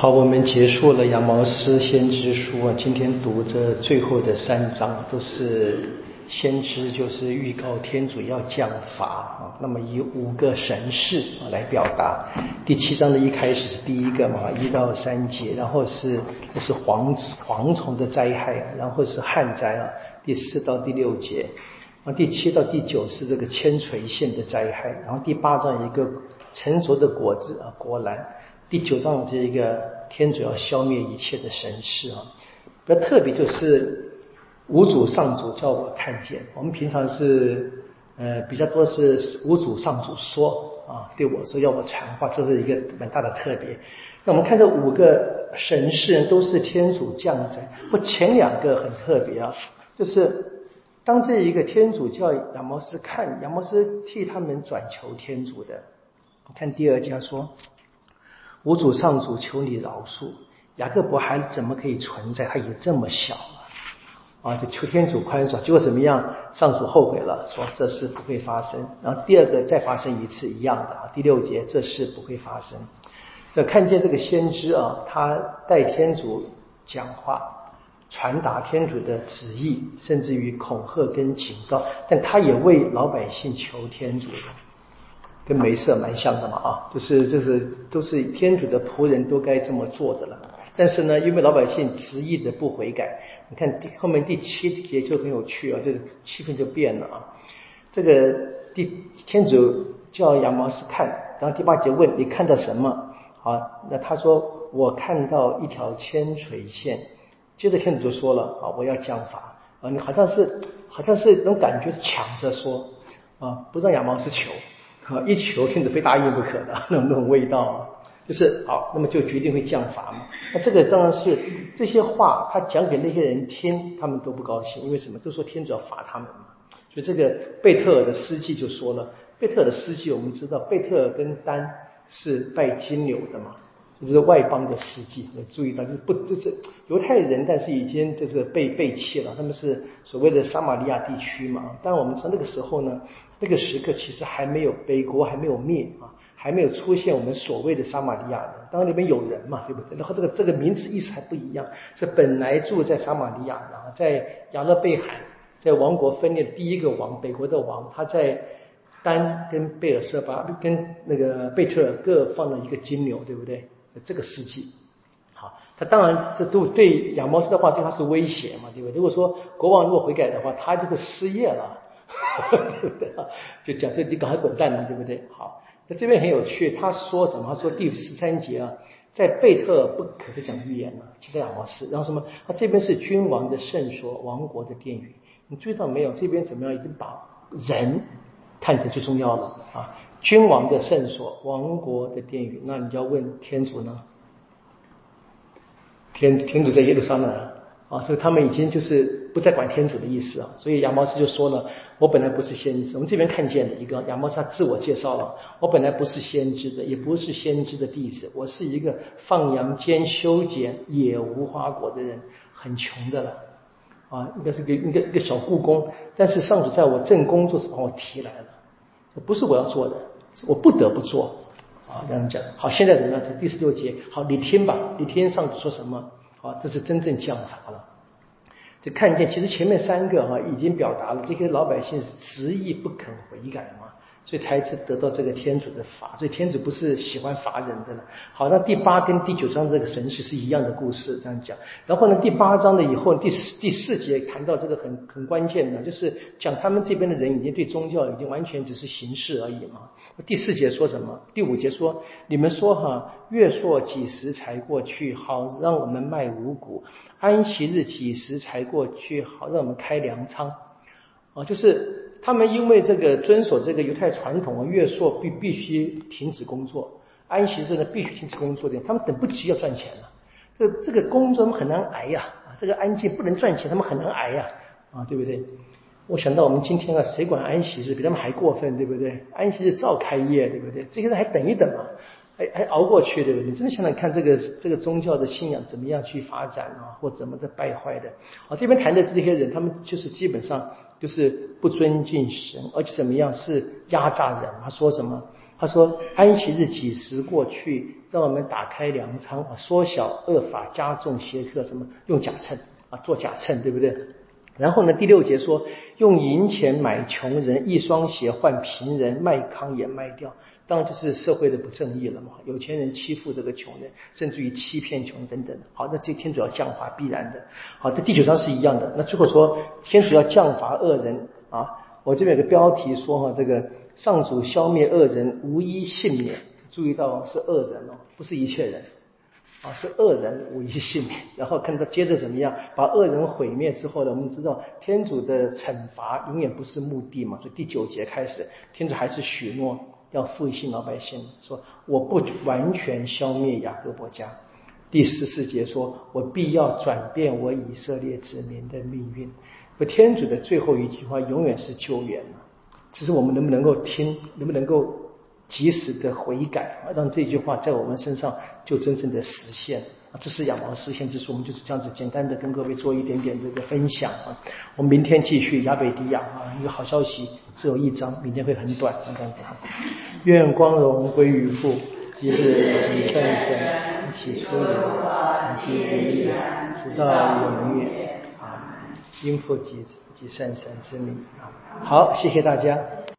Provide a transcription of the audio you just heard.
好，我们结束了《羊毛诗先知书》啊，今天读这最后的三章，都是先知，就是预告天主要降罚啊。那么以五个神事啊来表达。第七章的一开始是第一个嘛，一到三节，然后是那是蝗蝗虫的灾害，然后是旱灾啊，第四到第六节，啊，第七到第九是这个千垂线的灾害，然后第八章一个成熟的果子啊，果篮。第九章这一个天主要消灭一切的神事啊，比较特别就是五主上主叫我看见，我们平常是呃比较多是五主上主说啊对我说要我传话，这是一个蛮大的特别。那我们看这五个神事都是天主降灾，不前两个很特别啊，就是当这一个天主叫亚摩斯看，亚摩斯替他们转求天主的，看第二家说。无主上主，求你饶恕雅各伯还怎么可以存在？他已经这么小了啊！就求天主宽恕。结果怎么样？上主后悔了，说这事不会发生。然后第二个再发生一次一样的啊。第六节，这事不会发生。这看见这个先知啊，他代天主讲话，传达天主的旨意，甚至于恐吓跟警告，但他也为老百姓求天主。跟梅瑟蛮像的嘛啊，就是就是都是天主的仆人，都该这么做的了。但是呢，因为老百姓执意的不悔改，你看第后面第七节就很有趣啊，这个气氛就变了啊。这个第天主叫亚毛斯看，然后第八节问你看到什么？好，那他说我看到一条千垂线。接着天主就说了啊，我要降法啊，你好像是好像是那种感觉抢着说啊，不让亚毛斯求。啊，一求天子非答应不可的那种那种味道，就是好，那么就决定会降罚嘛。那这个当然是这些话，他讲给那些人听，他们都不高兴，因为什么？都说天主要罚他们嘛。所以这个贝特尔的诗记就说了，贝特尔的诗记我们知道，贝特尔跟丹是拜金牛的嘛。就是外邦的世纪，注意到，就是不就是犹太人，但是已经就是被背弃了。他们是所谓的撒玛利亚地区嘛。但我们从那个时候呢，那个时刻其实还没有北国还没有灭啊，还没有出现我们所谓的撒玛利亚人。当然里面有人嘛，对不对？然后这个这个名字意思还不一样，是本来住在撒玛利亚，然后在亚勒贝海，在王国分裂第一个王，北国的王，他在丹跟贝尔瑟巴跟那个贝特尔各放了一个金牛，对不对？在这个世纪，好，他当然这都对亚摩斯的话对他是威胁嘛，对不对？如果说国王如果悔改的话，他就会失业了，对不对？就讲说你赶快滚蛋了，对不对？好，那这边很有趣，他说什么？他说第十三节啊，在贝特不可是讲预言了，其他亚摩斯，然后什么？他这边是君王的圣所，王国的殿宇，你注意到没有？这边怎么样？已经把人看成最重要了啊。君王的圣所，王国的殿宇，那你就要问天主呢？天天主在耶路撒冷啊，所以他们已经就是不再管天主的意思啊。所以亚毛斯就说了：“我本来不是先知。”我们这边看见的一个亚毛斯他自我介绍了：“我本来不是先知的，也不是先知的弟子，我是一个放羊兼修剪野无花果的人，很穷的了啊，应该是个一个一个小故宫。但是上主在我正工作时把我提来了，不是我要做的。”我不得不做啊，这样讲好。现在怎么样？是第十六节。好，你听吧，你听上帝说什么？好，这是真正降法了。就看见，其实前面三个哈已经表达了这些老百姓是执意不肯悔改嘛。所以才是得到这个天主的罚，所以天主不是喜欢罚人的了。好，那第八跟第九章这个神学是一样的故事，这样讲。然后呢，第八章的以后第四第四节谈到这个很很关键的，就是讲他们这边的人已经对宗教已经完全只是形式而已嘛。第四节说什么？第五节说：你们说哈，月朔几时才过去？好让我们卖五谷。安息日几时才过去？好让我们开粮仓。啊，就是。他们因为这个遵守这个犹太传统啊，月朔必必须停止工作，安息日呢必须停止工作的，他们等不及要赚钱了。这这个工作他们很难挨呀，啊，这个安静不能赚钱，他们很难挨呀，啊，对不对？我想到我们今天啊，谁管安息日比他们还过分，对不对？安息日照开业，对不对？这些人还等一等嘛，还还熬过去，对不对？你真的想想看，这个这个宗教的信仰怎么样去发展啊，或怎么的败坏的？啊，这边谈的是这些人，他们就是基本上。就是不尊敬神，而且怎么样是压榨人？他说什么？他说：“安息日几时过去？让我们打开粮仓啊，缩小恶法，加重邪特，什么用假秤啊，做假秤，对不对？然后呢，第六节说，用银钱买穷人，一双鞋换贫人，卖糠也卖掉。当然就是社会的不正义了嘛。有钱人欺负这个穷人，甚至于欺骗穷等等。好，那这天主要降罚必然的。好，这第九章是一样的。那最后说，天主要降罚恶人啊。我这边有个标题说哈，这个上主消灭恶人，无一幸免。注意到是恶人哦，不是一切人。啊，是恶人无一幸免。然后看他接着怎么样，把恶人毁灭之后呢？我们知道天主的惩罚永远不是目的嘛。所以第九节开始，天主还是许诺要复兴老百姓，说我不完全消灭雅各伯家。第十四节说，我必要转变我以色列子民的命运。不，天主的最后一句话永远是救援嘛只是我们能不能够听，能不能够？及时的悔改，让这句话在我们身上就真正的实现啊！这是仰望实现之书，我们就是这样子简单的跟各位做一点点这个分享啊。我们明天继续亚北迪亚啊，一个好消息只有一章，明天会很短，这样子哈。愿光荣归于父，及子及圣神，起初如何，及子亦然，直到永远啊！因父及子及圣神之名啊！好，谢谢大家。